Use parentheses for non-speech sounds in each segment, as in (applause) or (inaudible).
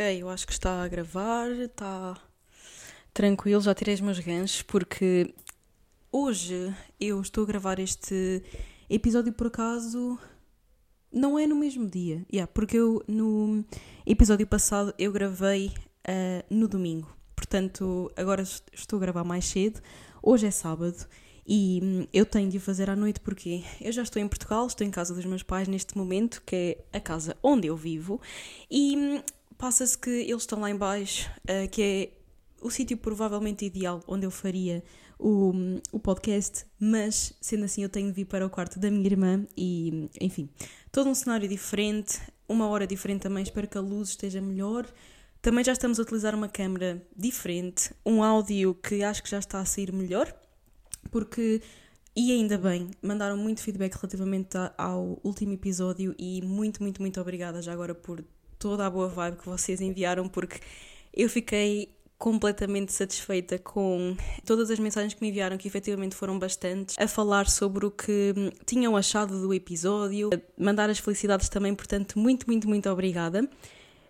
Ok, eu acho que está a gravar, está tranquilo, já tirei os meus ganchos, porque hoje eu estou a gravar este episódio por acaso. Não é no mesmo dia, yeah, porque eu no episódio passado eu gravei uh, no domingo, portanto agora estou a gravar mais cedo. Hoje é sábado e hum, eu tenho de o fazer à noite porque eu já estou em Portugal, estou em casa dos meus pais neste momento, que é a casa onde eu vivo, e hum, passa-se que eles estão lá embaixo, uh, que é o sítio provavelmente ideal onde eu faria o, o podcast, mas sendo assim eu tenho de vir para o quarto da minha irmã e, enfim, todo um cenário diferente, uma hora diferente também, espero que a luz esteja melhor. Também já estamos a utilizar uma câmera diferente, um áudio que acho que já está a sair melhor porque e ainda bem, mandaram muito feedback relativamente ao último episódio e muito, muito, muito obrigada já agora por toda a boa vibe que vocês enviaram, porque eu fiquei completamente satisfeita com todas as mensagens que me enviaram, que efetivamente foram bastantes, a falar sobre o que tinham achado do episódio, mandar as felicidades também, portanto, muito, muito, muito obrigada.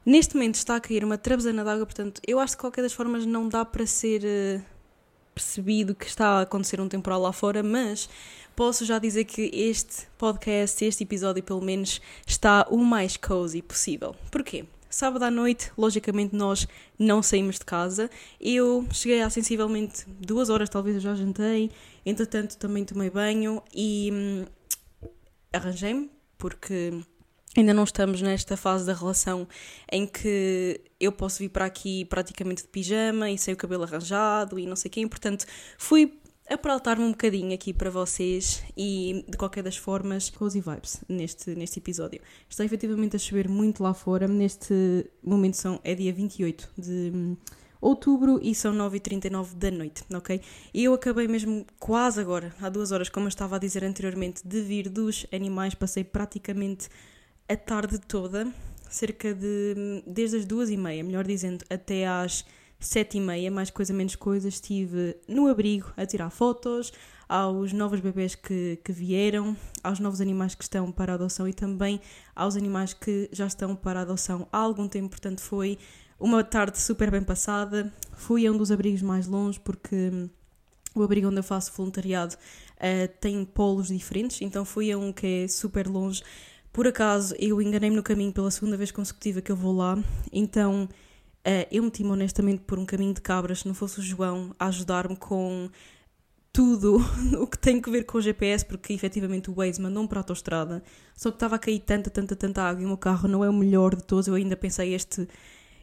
Neste momento está a cair uma trabezana de água, portanto, eu acho que de qualquer das formas não dá para ser eh, percebido que está a acontecer um temporal lá fora, mas posso já dizer que este podcast, este episódio pelo menos, está o mais cozy possível. Porquê? Sábado à noite, logicamente, nós não saímos de casa. Eu cheguei há sensivelmente duas horas, talvez eu já jantei. Entretanto, também tomei banho e hum, arranjei-me, porque Ainda não estamos nesta fase da relação em que eu posso vir para aqui praticamente de pijama e sem o cabelo arranjado e não sei o quê. Portanto, fui apraltar-me um bocadinho aqui para vocês e, de qualquer das formas, cozy vibes neste, neste episódio. Está efetivamente a chover muito lá fora. Neste momento são, é dia 28 de outubro e são 9h39 da noite, ok? E eu acabei mesmo quase agora, há duas horas, como eu estava a dizer anteriormente, de vir dos animais. Passei praticamente a tarde toda, cerca de. desde as duas e meia, melhor dizendo, até às sete e meia, mais coisa menos coisa, estive no abrigo a tirar fotos aos novos bebês que, que vieram, aos novos animais que estão para adoção e também aos animais que já estão para adoção há algum tempo, portanto foi uma tarde super bem passada. Fui a um dos abrigos mais longe porque o abrigo onde eu faço voluntariado uh, tem polos diferentes, então fui a um que é super longe por acaso, eu enganei-me no caminho pela segunda vez consecutiva que eu vou lá, então uh, eu meti-me honestamente por um caminho de cabras, se não fosse o João a ajudar-me com tudo (laughs) o que tem que ver com o GPS, porque efetivamente o Waze mandou-me para a autostrada, só que estava a cair tanta, tanta, tanta água e o meu carro não é o melhor de todos, eu ainda pensei este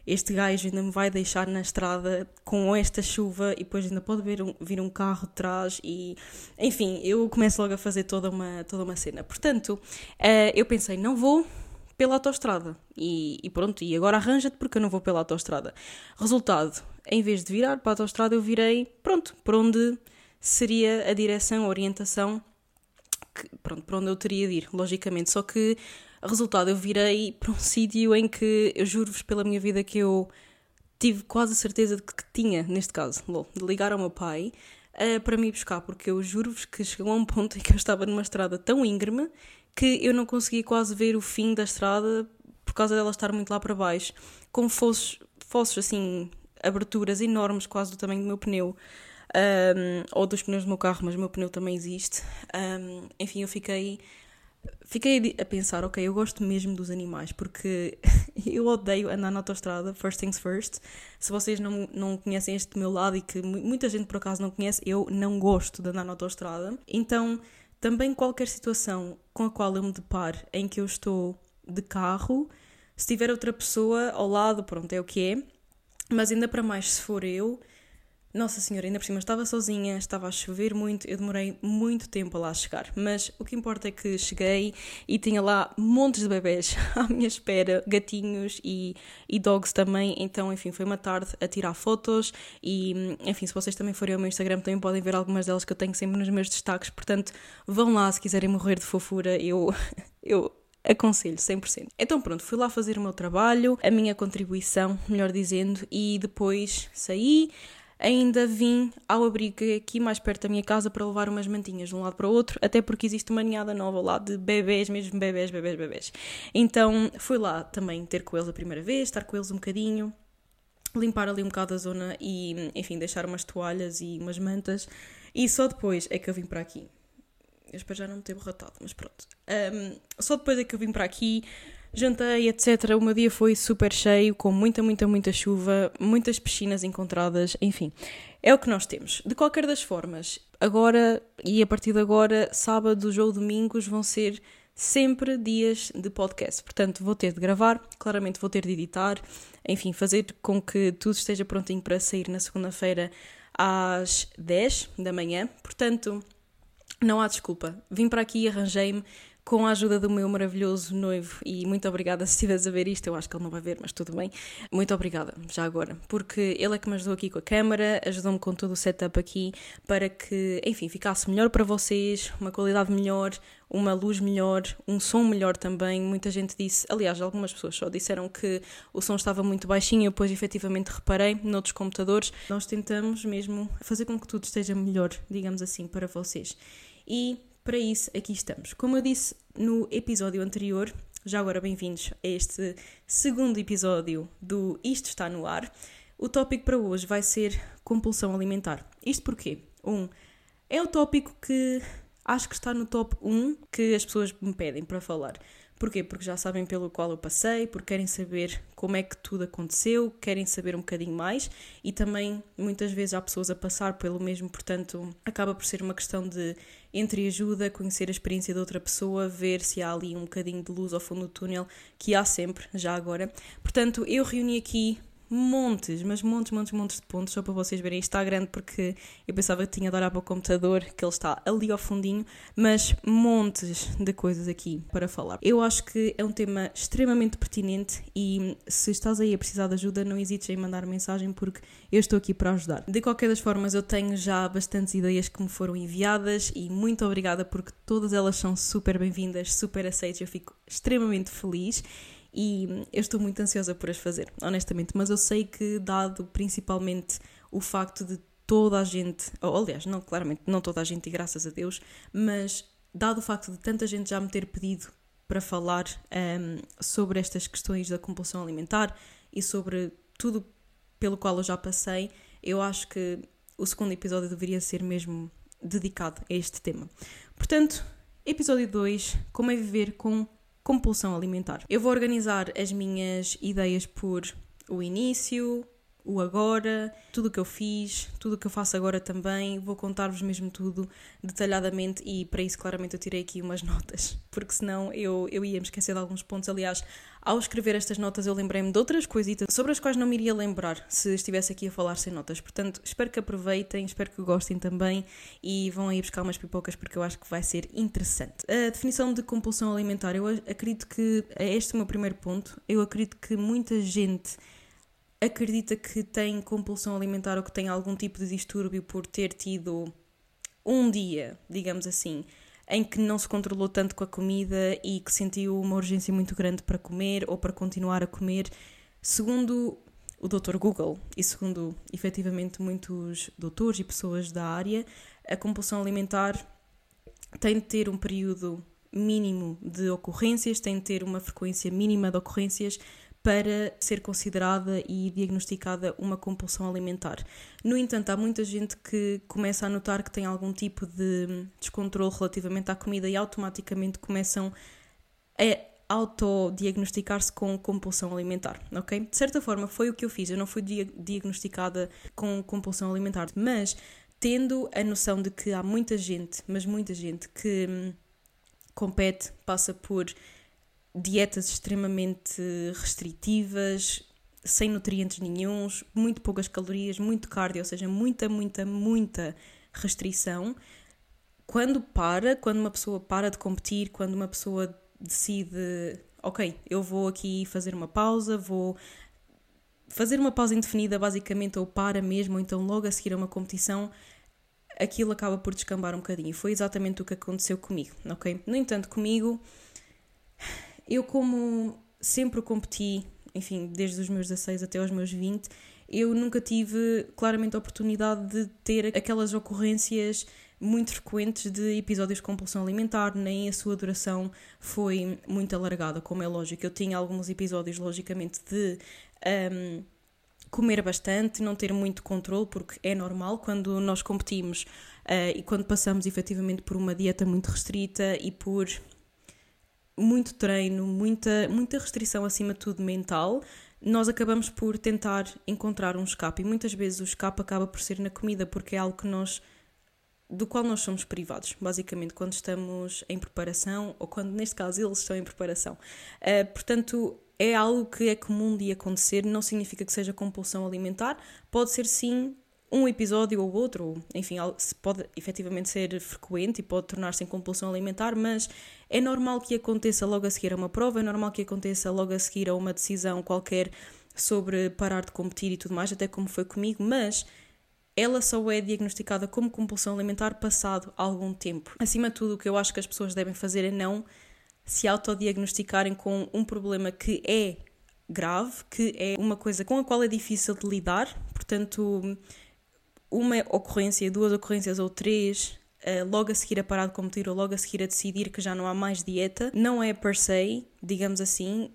este gajo ainda me vai deixar na estrada com esta chuva e depois ainda pode vir um, vir um carro de trás e enfim, eu começo logo a fazer toda uma, toda uma cena. Portanto, uh, eu pensei, não vou pela autostrada e, e pronto, e agora arranja-te porque eu não vou pela autostrada. Resultado, em vez de virar para a autostrada, eu virei, pronto, para onde seria a direção, a orientação que, pronto, para onde eu teria de ir, logicamente. Só que Resultado, eu virei para um (laughs) sítio em que eu juro-vos pela minha vida que eu tive quase a certeza de que tinha, neste caso, de ligar ao meu pai uh, para me buscar, porque eu juro-vos que chegou a um ponto (laughs) em que eu estava numa estrada tão íngreme que eu não conseguia quase ver o fim da estrada por causa dela estar muito lá para baixo, com fossos, fossos assim, aberturas enormes, quase do tamanho do meu pneu. Um, ou dos pneus do meu carro, mas o meu pneu também existe. Um, enfim, eu fiquei fiquei a pensar, ok, eu gosto mesmo dos animais, porque (laughs) eu odeio andar na autostrada, first things first. Se vocês não, não conhecem este meu lado e que muita gente por acaso não conhece, eu não gosto de andar na autostrada. Então, também qualquer situação com a qual eu me deparo em que eu estou de carro, se tiver outra pessoa ao lado, pronto, é o que é. Mas ainda para mais se for eu, nossa Senhora, ainda por cima estava sozinha, estava a chover muito, eu demorei muito tempo a lá chegar. Mas o que importa é que cheguei e tinha lá montes de bebés (laughs) à minha espera, gatinhos e, e dogs também. Então, enfim, foi uma tarde a tirar fotos e, enfim, se vocês também forem ao meu Instagram também podem ver algumas delas que eu tenho sempre nos meus destaques. Portanto, vão lá se quiserem morrer de fofura, eu, (laughs) eu aconselho 100%. Então pronto, fui lá fazer o meu trabalho, a minha contribuição, melhor dizendo, e depois saí, ainda vim ao abrigo aqui mais perto da minha casa para levar umas mantinhas de um lado para o outro, até porque existe uma ninhada nova lá de bebês, mesmo bebês, bebês, bebês. Então fui lá também ter com eles a primeira vez, estar com eles um bocadinho, limpar ali um bocado a zona e, enfim, deixar umas toalhas e umas mantas. E só depois é que eu vim para aqui. Eu espero já não me ter borratado, mas pronto. Um, só depois é que eu vim para aqui, jantei, etc. O meu dia foi super cheio, com muita, muita, muita chuva, muitas piscinas encontradas, enfim. É o que nós temos. De qualquer das formas, agora e a partir de agora, sábados ou domingos vão ser sempre dias de podcast. Portanto, vou ter de gravar, claramente vou ter de editar, enfim, fazer com que tudo esteja prontinho para sair na segunda-feira às 10 da manhã. Portanto, não há desculpa. Vim para aqui arranjei-me com a ajuda do meu maravilhoso noivo, e muito obrigada se estiveres a ver isto, eu acho que ele não vai ver, mas tudo bem. Muito obrigada, já agora, porque ele é que me ajudou aqui com a câmera, ajudou-me com todo o setup aqui para que, enfim, ficasse melhor para vocês, uma qualidade melhor, uma luz melhor, um som melhor também. Muita gente disse, aliás, algumas pessoas só disseram que o som estava muito baixinho, eu depois efetivamente reparei noutros computadores. Nós tentamos mesmo fazer com que tudo esteja melhor, digamos assim, para vocês. E para isso, aqui estamos. Como eu disse no episódio anterior, já agora bem-vindos a este segundo episódio do Isto Está no Ar. O tópico para hoje vai ser compulsão alimentar. Isto porquê? Um, é o tópico que acho que está no top 1 que as pessoas me pedem para falar. Porquê? Porque já sabem pelo qual eu passei, porque querem saber como é que tudo aconteceu, querem saber um bocadinho mais e também muitas vezes há pessoas a passar pelo mesmo, portanto acaba por ser uma questão de entre ajuda, conhecer a experiência de outra pessoa, ver se há ali um bocadinho de luz ao fundo do túnel, que há sempre, já agora. Portanto, eu reuni aqui montes, mas montes, montes, montes de pontos, só para vocês verem. Isto está grande porque eu pensava que tinha de olhar para o computador, que ele está ali ao fundinho, mas montes de coisas aqui para falar. Eu acho que é um tema extremamente pertinente e se estás aí a precisar de ajuda, não hesites em mandar mensagem porque eu estou aqui para ajudar. De qualquer das formas, eu tenho já bastantes ideias que me foram enviadas e muito obrigada porque todas elas são super bem-vindas, super aceitas, eu fico extremamente feliz e eu estou muito ansiosa por as fazer, honestamente. Mas eu sei que, dado principalmente o facto de toda a gente, ou aliás, não, claramente, não toda a gente, e graças a Deus, mas dado o facto de tanta gente já me ter pedido para falar um, sobre estas questões da compulsão alimentar e sobre tudo pelo qual eu já passei, eu acho que o segundo episódio deveria ser mesmo dedicado a este tema. Portanto, episódio 2: Como é viver com compulsão alimentar. Eu vou organizar as minhas ideias por o início, o agora, tudo o que eu fiz, tudo o que eu faço agora também. Vou contar-vos mesmo tudo detalhadamente e para isso, claramente, eu tirei aqui umas (laughs) notas, porque senão eu, eu ia me esquecer de alguns pontos. Aliás, ao escrever estas notas, eu lembrei-me de outras coisitas sobre as quais não me iria lembrar se estivesse aqui a falar sem notas. Portanto, espero que aproveitem, espero que gostem também e vão aí buscar umas pipocas porque eu acho que vai ser interessante. A definição de compulsão alimentar, eu acredito que é este o meu primeiro ponto. Eu acredito que muita gente acredita que tem compulsão alimentar ou que tem algum tipo de distúrbio por ter tido um dia, digamos assim, em que não se controlou tanto com a comida e que sentiu uma urgência muito grande para comer ou para continuar a comer. Segundo o Dr. Google e segundo efetivamente muitos doutores e pessoas da área, a compulsão alimentar tem de ter um período mínimo de ocorrências, tem de ter uma frequência mínima de ocorrências para ser considerada e diagnosticada uma compulsão alimentar. No entanto, há muita gente que começa a notar que tem algum tipo de descontrole relativamente à comida e automaticamente começam a autodiagnosticar-se com compulsão alimentar, ok? De certa forma foi o que eu fiz, eu não fui diagnosticada com compulsão alimentar, mas tendo a noção de que há muita gente, mas muita gente que hum, compete, passa por dietas extremamente restritivas, sem nutrientes nenhums, muito poucas calorias, muito cardio, ou seja, muita, muita, muita restrição. Quando para, quando uma pessoa para de competir, quando uma pessoa decide, ok, eu vou aqui fazer uma pausa, vou fazer uma pausa indefinida, basicamente, ou para mesmo, ou então logo a seguir a uma competição, aquilo acaba por descambar um bocadinho. Foi exatamente o que aconteceu comigo, ok? No entanto, comigo eu, como sempre competi enfim, desde os meus 16 até aos meus 20, eu nunca tive claramente a oportunidade de ter aquelas ocorrências muito frequentes de episódios de compulsão alimentar, nem a sua duração foi muito alargada, como é lógico. Eu tinha alguns episódios, logicamente, de. Um, comer bastante, não ter muito controle, porque é normal quando nós competimos uh, e quando passamos efetivamente por uma dieta muito restrita e por muito treino, muita, muita restrição acima de tudo mental, nós acabamos por tentar encontrar um escape e muitas vezes o escape acaba por ser na comida porque é algo que nós do qual nós somos privados, basicamente, quando estamos em preparação ou quando, neste caso, eles estão em preparação. Uh, portanto, é algo que é comum de acontecer, não significa que seja compulsão alimentar, pode ser sim um episódio ou outro, ou, enfim, pode efetivamente ser frequente e pode tornar-se em compulsão alimentar, mas é normal que aconteça logo a seguir a uma prova, é normal que aconteça logo a seguir a uma decisão qualquer sobre parar de competir e tudo mais, até como foi comigo, mas ela só é diagnosticada como compulsão alimentar passado algum tempo. Acima de tudo, o que eu acho que as pessoas devem fazer é não se autodiagnosticarem com um problema que é grave, que é uma coisa com a qual é difícil de lidar, portanto, uma ocorrência, duas ocorrências ou três, eh, logo a seguir a parar de competir ou logo a seguir a decidir que já não há mais dieta, não é per se, digamos assim,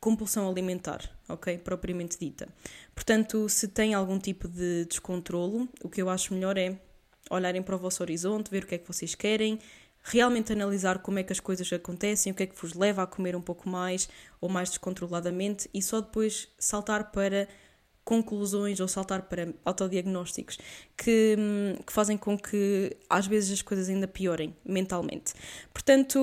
compulsão alimentar, ok? Propriamente dita. Portanto, se tem algum tipo de descontrolo, o que eu acho melhor é olharem para o vosso horizonte, ver o que é que vocês querem, realmente analisar como é que as coisas acontecem, o que é que vos leva a comer um pouco mais ou mais descontroladamente e só depois saltar para conclusões ou saltar para autodiagnósticos que, hum, que fazem com que às vezes as coisas ainda piorem mentalmente. Portanto,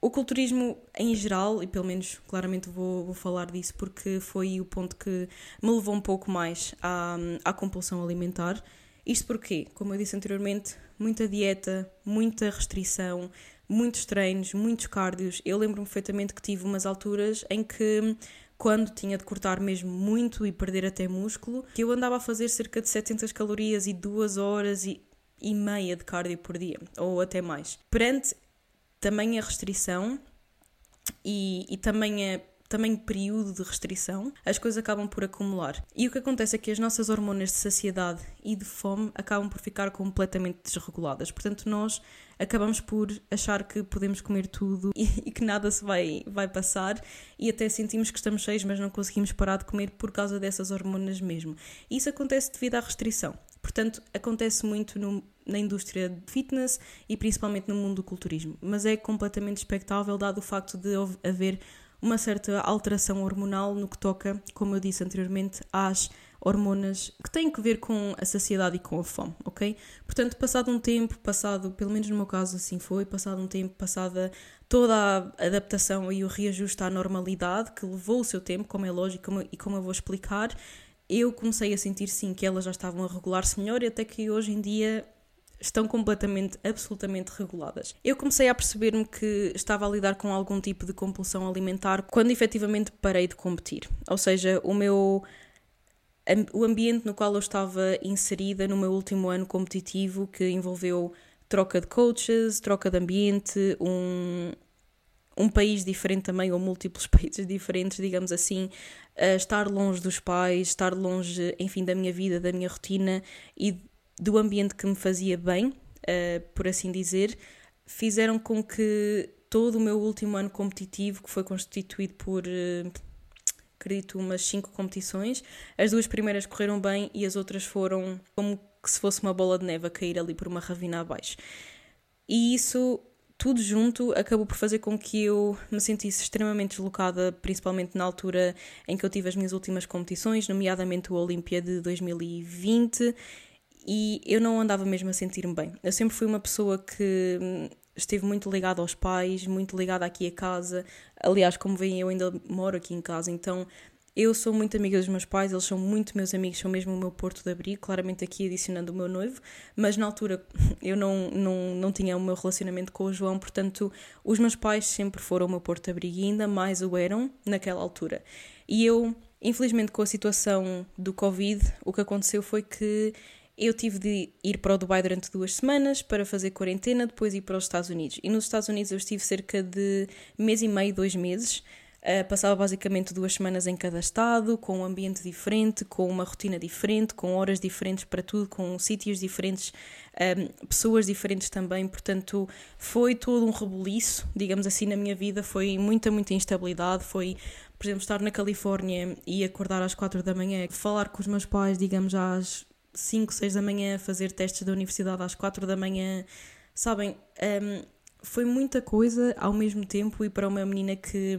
o culturismo em geral, e pelo menos claramente vou, vou falar disso porque foi o ponto que me levou um pouco mais à, à compulsão alimentar. Isto porque, como eu disse anteriormente, muita dieta, muita restrição, muitos treinos, muitos cardios. Eu lembro-me perfeitamente que tive umas alturas em que, quando tinha de cortar mesmo muito e perder até músculo, que eu andava a fazer cerca de 700 calorias e duas horas e, e meia de cardio por dia, ou até mais. Perante também a restrição e, e também a também período de restrição, as coisas acabam por acumular. E o que acontece é que as nossas hormonas de saciedade e de fome acabam por ficar completamente desreguladas. Portanto, nós acabamos por achar que podemos comer tudo e, (laughs) e, que nada se vai, vai passar e até sentimos que estamos cheios, mas não conseguimos parar de comer por causa dessas hormonas mesmo. Isso acontece devido à restrição. Portanto, acontece muito no, na indústria de fitness e principalmente no mundo do culturismo, mas é completamente expectável dado o facto de haver uma certa alteração hormonal no que toca, como eu disse anteriormente, às hormonas que têm que ver com a saciedade e com a fome, ok? Portanto, passado um tempo, passado, pelo menos no meu caso assim foi, passado um tempo, passada toda a adaptação e o reajuste à normalidade, que levou o seu tempo, como é lógico e como eu vou explicar, eu comecei a sentir sim que elas já estavam a regular-se melhor e até que hoje em dia estão completamente, absolutamente reguladas. Eu comecei a perceber-me que estava a lidar com algum tipo de compulsão alimentar quando efetivamente parei de competir. Ou seja, o meu o ambiente no qual eu estava inserida no meu último ano competitivo, que envolveu troca de coaches, troca de ambiente, um, um país diferente também, ou múltiplos (laughs) países diferentes, digamos assim, uh, estar longe dos pais, estar longe, enfim, da minha vida, da minha rotina e do ambiente que me fazia bem, uh, por assim dizer, fizeram com que todo o meu último ano competitivo, que foi constituído por, uh, acredito, umas cinco competições, as duas primeiras correram bem e as outras foram como que se fosse uma bola de neve a cair ali por uma ravina abaixo. E isso tudo junto acabou por fazer com que eu me sentisse extremamente deslocada, principalmente na altura em que eu tive as minhas últimas competições, nomeadamente o Olímpia de 2020, e eu não andava mesmo a sentir-me bem. Eu sempre fui uma pessoa que hum, esteve muito ligada aos pais, muito ligada aqui a casa. Aliás, como veem, eu ainda moro aqui em casa, então eu sou muito amiga dos meus pais, eles são muito meus amigos, são mesmo o meu porto de abrigo, claramente aqui adicionando o meu noivo, mas na altura (laughs) eu não, não, não tinha o meu relacionamento com o João, portanto os meus pais sempre foram o meu porto de abrigo e ainda mais o eram naquela altura. E eu, infelizmente com a situação do Covid, o que aconteceu foi que eu tive de ir para o Dubai durante duas semanas para fazer quarentena, depois ir para os Estados Unidos. E nos Estados Unidos eu estive cerca de mês e meio, dois meses, Uh, passava basicamente duas semanas em cada estado, com um ambiente diferente, com uma rotina diferente, com horas diferentes para tudo, com sítios diferentes, um, pessoas diferentes também. Portanto, foi todo um rebuliço, digamos assim, na minha vida. Foi muita, muita instabilidade. Foi, por exemplo, estar na Califórnia e acordar às quatro da manhã, falar com os meus pais, digamos, às 5, 6 da manhã, fazer testes da universidade às 4 da manhã. Sabem, um, foi muita coisa ao mesmo tempo e para uma menina que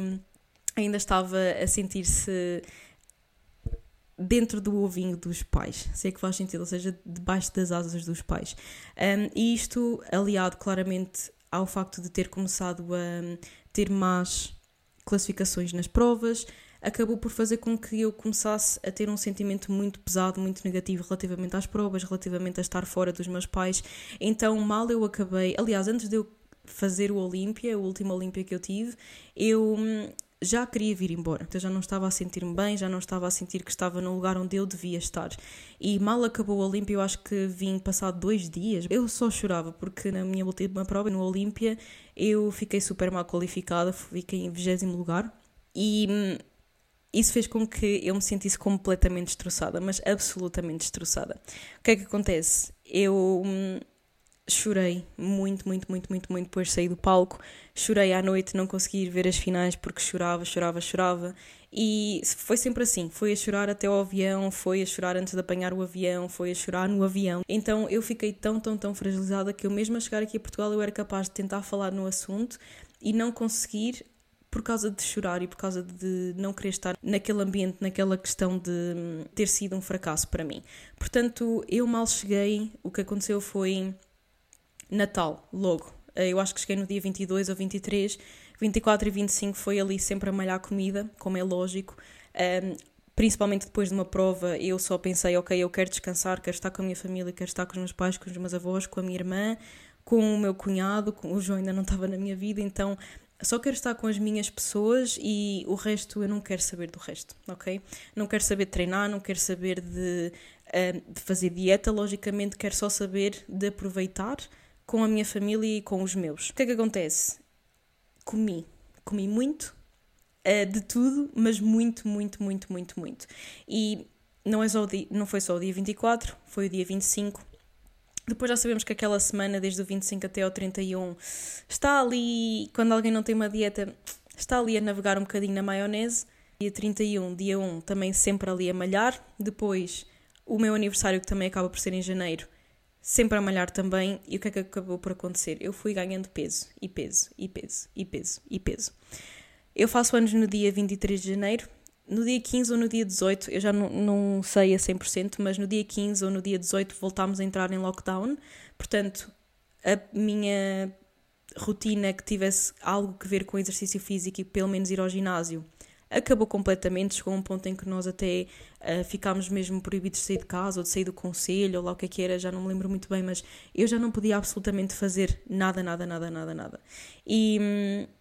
ainda estava a sentir-se dentro do ovinho dos pais, se é que faz sentido, ou seja, debaixo das asas dos pais. Um, e isto aliado claramente ao facto de ter começado a ter más classificações nas provas, acabou por fazer com que eu começasse a ter um sentimento muito pesado, muito negativo relativamente às provas, relativamente a estar fora dos meus pais. Então, mal eu acabei, aliás, antes de eu fazer o Olímpia, o último Olímpia que eu tive, eu hum, já queria vir embora. Então já não estava a sentir-me bem, já não estava a sentir que estava no lugar onde eu devia estar. E mal acabou o Olímpia, eu acho que vim passado dois dias. Eu só chorava, porque na minha última prova, no Olímpia, eu fiquei super mal qualificada, fiquei em 20 lugar. E hum, isso fez com que eu me sentisse completamente destroçada, mas absolutamente destroçada. O que é que acontece? Eu hum, chorei muito, muito, muito, muito, muito depois de sair do palco. Chorei à noite, não consegui ir ver as finais porque chorava, chorava, chorava. E foi sempre assim: foi a chorar até ao avião, foi a chorar antes de apanhar o avião, foi a chorar no avião. Então eu fiquei tão, tão, tão fragilizada que eu, mesmo a chegar aqui a Portugal, eu era capaz de tentar falar no assunto e não conseguir por causa de chorar e por causa de não querer estar naquele ambiente, naquela questão de hum, ter sido um fracasso para mim. Portanto, eu mal cheguei, o que aconteceu foi Natal, logo. Eh, eu acho que cheguei no dia 22 ou 23, 24 e 25 foi ali sempre a malhar comida, como é lógico. Um, principalmente depois de uma prova, eu só pensei, ok, eu quero descansar, quero estar com a minha família, quero estar com os meus pais, com os meus avós, com a minha irmã, com o meu cunhado, com... o João ainda não estava na minha vida, então só quero estar com as minhas pessoas e o resto eu não quero saber do resto, ok? Não quero saber de treinar, não quero saber de, uh, de fazer dieta, logicamente quero só saber de aproveitar com a minha família e com os meus. O que é que acontece? Comi. Comi muito, uh, de tudo, mas muito, muito, muito, muito, muito. E não, é só dia, não foi só o dia 24, foi o dia 25. Depois já sabemos que aquela semana, desde o 25 até ao 31, está ali, quando alguém não tem uma dieta, está ali a navegar um bocadinho na maionese. Dia 31, dia 1, também sempre ali a malhar. Depois, o meu aniversário, que também acaba por ser em janeiro, sempre a malhar também. E o que é que acabou por acontecer? Eu fui ganhando peso, e peso, e peso, e peso, e peso. Eu faço anos no dia 23 de janeiro. No dia 15 ou no dia 18, eu já não, não sei a 100%, mas no dia 15 ou no dia 18 voltámos a entrar em lockdown. Portanto, a minha rotina que tivesse algo que ver com exercício físico e pelo menos ir ao ginásio acabou completamente. Chegou a um ponto em que nós até uh, ficámos mesmo proibidos de sair de casa ou de sair do conselho ou lá o que é que era, já não me lembro muito bem, mas eu já não podia absolutamente fazer nada, nada, nada, nada, nada. E. Hum,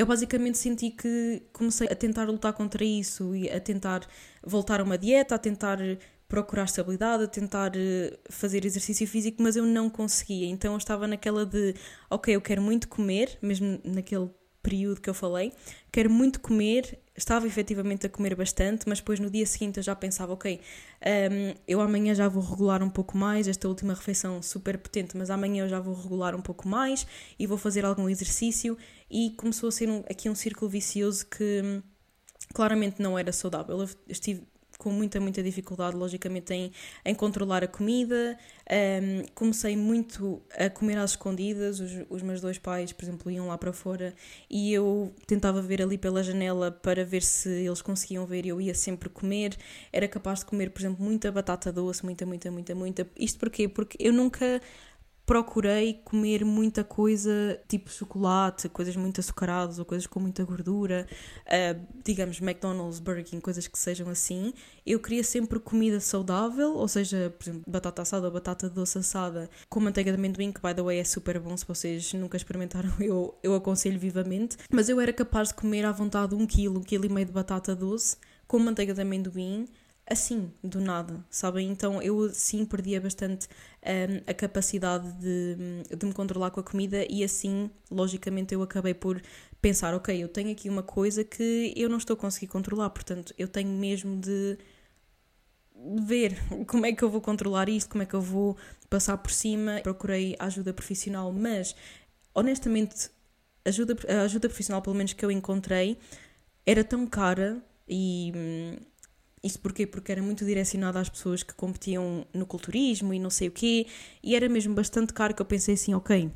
eu basicamente senti que comecei a tentar lutar contra isso e a tentar voltar a uma dieta, a tentar procurar estabilidade, a tentar eh, fazer exercício físico, mas eu não conseguia. Então eu estava naquela de, ok, eu quero muito comer, mesmo naquele período que eu falei, quero muito comer, estava efetivamente a comer bastante, mas depois no dia seguinte eu já pensava, ok, um, eu amanhã já vou regular um pouco mais, esta última refeição super potente, mas amanhã eu já vou regular um pouco mais e vou fazer algum exercício e começou a ser um, aqui um círculo vicioso que hum, claramente não era saudável. Eu estive com muita, muita dificuldade, logicamente, em, em controlar a comida. Um, comecei muito a comer às escondidas. Os, os meus dois pais, por exemplo, iam lá para fora e eu tentava ver ali pela janela para ver se eles conseguiam ver. Eu ia sempre comer. Era capaz de comer, por exemplo, muita batata doce, muita, muita, muita, muita. Isto porquê? Porque eu nunca procurei comer muita coisa tipo chocolate, coisas muito açucaradas ou coisas com muita gordura, uh, digamos McDonald's, Burger King, coisas que sejam assim. Eu queria sempre comida saudável, ou seja, por exemplo, batata assada ou batata doce assada com manteiga de amendoim, que by the way é super bom, se vocês nunca experimentaram, (laughs) eu, eu aconselho vivamente. Mas eu era capaz de comer à vontade um quilo, um quilo e meio de batata doce com manteiga de amendoim assim, do nada, sabem? Então eu sim perdia bastante um, a capacidade de, de me controlar com a comida e assim, logicamente, eu acabei por pensar: ok, eu tenho aqui uma coisa que eu não estou a conseguir controlar, portanto, eu tenho mesmo de ver (laughs) como é que eu vou controlar isto, como é que eu vou passar por cima. Procurei ajuda profissional, mas honestamente, ajuda, a ajuda profissional, pelo menos que eu encontrei, era tão cara e. Hum, isso porquê? Porque era muito direcionada às pessoas que competiam no culturismo e não sei o quê, e era mesmo bastante caro que eu pensei assim, ok,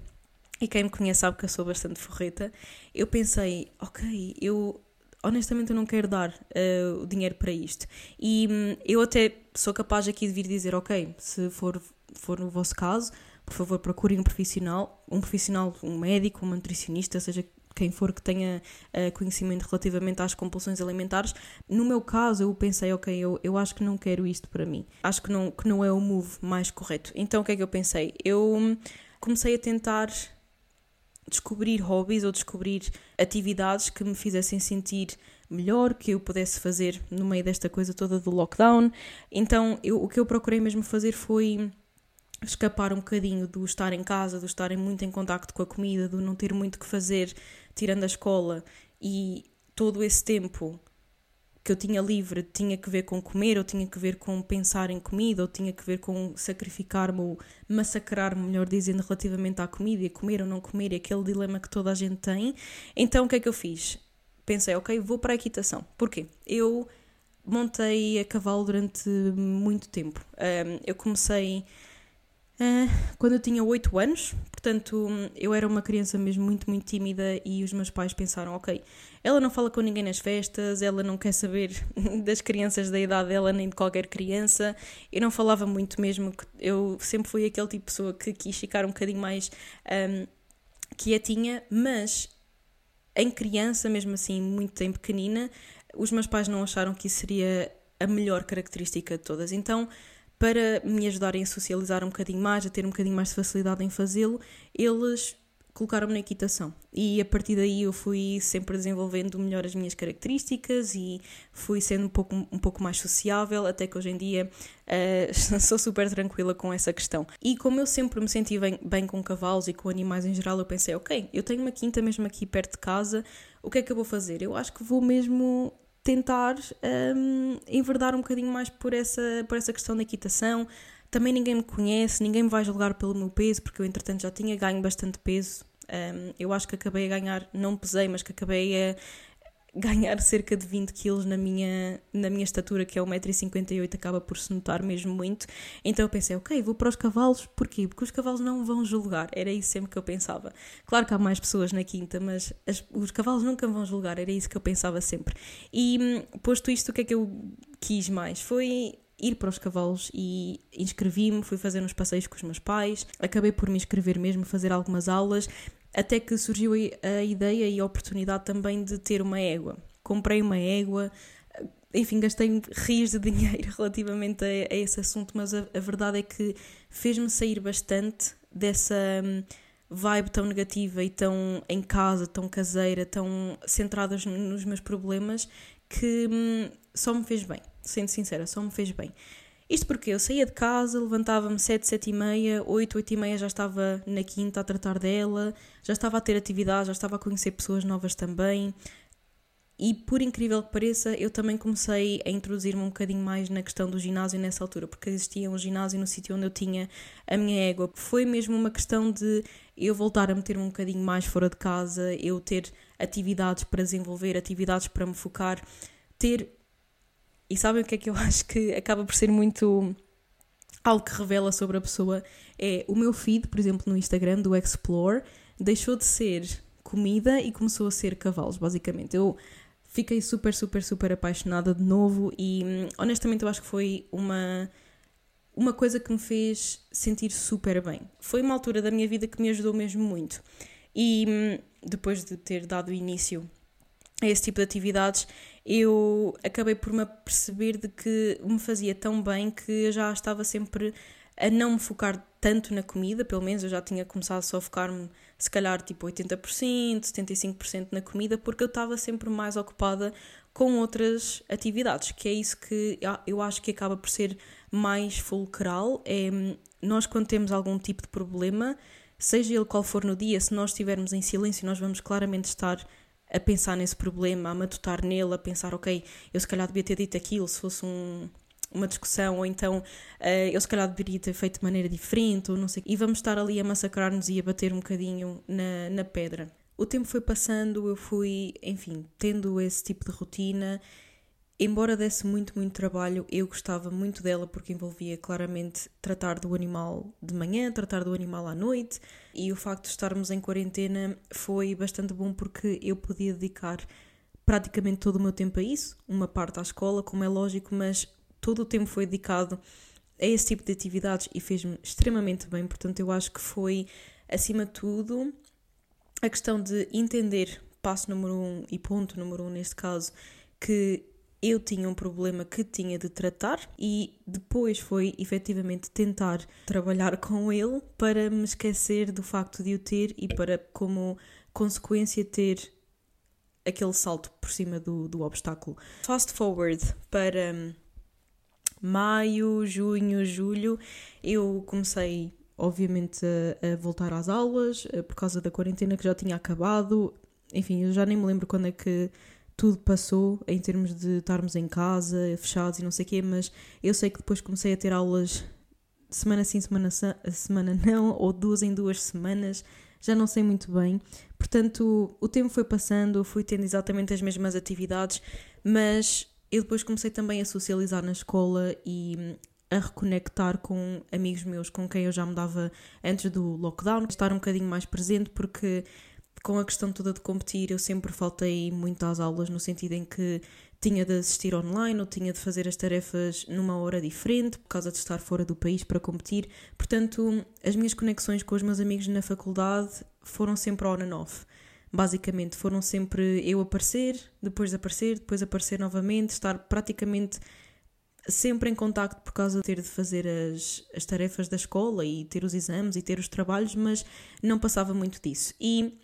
e quem me conhece sabe que eu sou bastante forreta, eu pensei, ok, eu honestamente eu não quero dar uh, o dinheiro para isto. E um, eu até sou capaz aqui de vir dizer, ok, se for, for no vosso caso, por favor procurem um profissional, um profissional, um médico, um nutricionista, seja quem for que tenha uh, conhecimento relativamente às compulsões alimentares. No meu caso, eu pensei, ok, eu, eu acho que não quero isto para mim. Acho que não, que não é o move mais correto. Então o que é que eu pensei? Eu hum, comecei a tentar descobrir hobbies ou descobrir atividades que me fizessem sentir melhor, que eu pudesse fazer no meio desta coisa toda do lockdown. Então, eu, o que eu procurei mesmo fazer foi escapar um bocadinho do estar em casa, do estar muito em contacto com a comida, do não ter muito que fazer tirando a escola e todo esse tempo que eu tinha livre tinha que ver com comer, ou tinha que ver com pensar em comida, ou tinha que ver com sacrificar-me ou massacrar-me, melhor dizendo, relativamente à comida, e comer ou não comer, e aquele dilema que toda a gente tem. Então o que é que eu fiz? Pensei, ok, vou para a equitação. Porquê? Eu montei a cavalo durante muito tempo. Eu comecei quando eu tinha 8 anos, portanto, eu era uma criança mesmo muito, muito tímida e os meus pais pensaram: ok, ela não fala com ninguém nas festas, ela não quer saber (laughs) das crianças da idade dela nem de qualquer criança. Eu não falava muito mesmo, eu sempre fui aquele tipo de pessoa que quis ficar um bocadinho mais um, quietinha, mas em criança, mesmo assim, muito em pequenina, os meus pais não acharam que isso seria a melhor característica de todas. Então para me ajudarem a socializar um bocadinho mais, a ter um bocadinho mais de facilidade em fazê-lo, eles colocaram-me na equitação. E a partir daí eu fui sempre desenvolvendo melhor as minhas características e fui sendo um pouco, um pouco mais sociável, até que hoje em dia uh, (laughs) sou super tranquila com essa questão. E como eu sempre me senti bem, bem com cavalos e com animais em geral, eu pensei, ok, eu tenho uma quinta mesmo aqui perto de casa, o que é que eu vou fazer? Eu acho que vou mesmo tentar um, enverdar um bocadinho mais por essa, por essa questão da equitação. Também ninguém me conhece, ninguém me vai julgar pelo meu peso, porque eu entretanto já tinha ganho bastante peso. Um, eu acho que acabei a ganhar, não pesei, mas que acabei a, ganhar cerca de 20 quilos na minha, na minha estatura, que é 1,58m, acaba por se notar mesmo muito. Então eu pensei, ok, vou para os cavalos, porquê? Porque os cavalos não vão julgar, era isso sempre que eu pensava. Claro que há mais pessoas na quinta, mas as, os cavalos nunca vão julgar, era isso que eu pensava sempre. E hum, posto isto, o que é que eu quis mais? Foi ir para os cavalos e inscrevi-me, fui fazer uns passeios com os meus pais, acabei por me inscrever mesmo, fazer algumas aulas até que surgiu a ideia e a oportunidade também de ter uma égua. Comprei uma égua, enfim, gastei rios de (laughs) dinheiro relativamente a, a esse assunto, mas a, a verdade é que fez-me sair bastante dessa hum, vibe tão negativa e tão em casa, tão caseira, tão centrada nos meus problemas, que hum, só me fez bem, sendo sincera, só me fez bem. Isto porque eu saía de casa, levantava-me 7, 7 e meia, 8, 8 e meia já estava na quinta a tratar dela, já estava a ter atividade, já estava a conhecer pessoas novas também. E por incrível que pareça, eu também comecei a introduzir-me um bocadinho mais na questão do ginásio nessa altura, porque existia um ginásio no sítio onde eu tinha a minha égua. Foi mesmo uma questão de eu voltar a meter-me um bocadinho mais fora de casa, eu ter atividades para desenvolver, atividades para me focar, ter e sabem o que é que eu (laughs) acho que acaba por ser muito algo que revela sobre a pessoa? É o meu feed, por exemplo, no Instagram do Explore, deixou de ser comida e começou a ser cavalos, basicamente. Eu fiquei super, super, super apaixonada de novo e honestamente eu acho que foi uma uma coisa que me fez sentir super bem. Foi uma altura da minha vida que me ajudou mesmo muito. E depois de ter dado início a esse tipo de atividades, eu acabei por me perceber de que me fazia tão bem que eu já estava sempre a não me focar tanto na comida, pelo menos eu já tinha começado só a focar-me se calhar tipo 80%, 75% na comida, porque eu estava sempre mais ocupada com outras atividades, que é isso que eu acho que acaba por ser mais fulcral, é nós quando temos algum tipo de problema, seja ele qual for no dia, se nós estivermos em silêncio, nós vamos claramente estar a pensar nesse problema, a matutar nele, a pensar, ok, eu se calhar devia ter dito aquilo se fosse um, uma discussão, ou então uh, eu se calhar deveria ter feito de maneira diferente, ou não sei. E vamos estar ali a massacrar-nos e a bater um bocadinho na, na pedra. O tempo foi passando, eu fui, enfim, tendo esse tipo de rotina. Embora desse muito, muito trabalho, eu gostava muito dela porque envolvia claramente tratar do animal de manhã, tratar do animal à noite, e o facto de estarmos em quarentena foi bastante bom porque eu podia dedicar praticamente todo o meu tempo a isso, uma parte à escola, como é lógico, mas todo o tempo foi dedicado a esse tipo de atividades e fez-me extremamente bem. Portanto, eu acho que foi, acima de tudo, a questão de entender, passo número um e ponto número um neste caso, que eu tinha um problema que tinha de tratar e depois foi efetivamente tentar trabalhar com ele para me esquecer do facto de o ter e para, como consequência, ter aquele salto por cima do, do obstáculo. Fast forward para maio, junho, julho, eu comecei, obviamente, a, a voltar às aulas eh, por causa da quarentena que já tinha acabado. Enfim, eu já nem me lembro quando é que tudo passou em termos de estarmos em casa, fechados e não sei o quê, mas eu sei que depois comecei a ter aulas semana sim, semana, semana não, (laughs) ou duas em duas semanas, já não sei muito bem. Portanto, o tempo foi passando, fui tendo exatamente as mesmas atividades, mas eu depois comecei também a socializar na escola e hum, a reconectar com amigos meus com quem eu já me dava antes do lockdown, estar um bocadinho mais presente porque com a questão toda de competir eu sempre faltei muito às aulas no sentido em que tinha de assistir online ou tinha de fazer as tarefas numa hora diferente por causa de estar fora do país para competir. Portanto, as minhas conexões com os meus amigos na faculdade foram sempre on and off basicamente foram sempre eu aparecer, depois aparecer, depois aparecer novamente, estar praticamente sempre em contacto por causa de ter de fazer as, as tarefas da escola e ter os exames e ter os trabalhos, mas não passava muito disso. E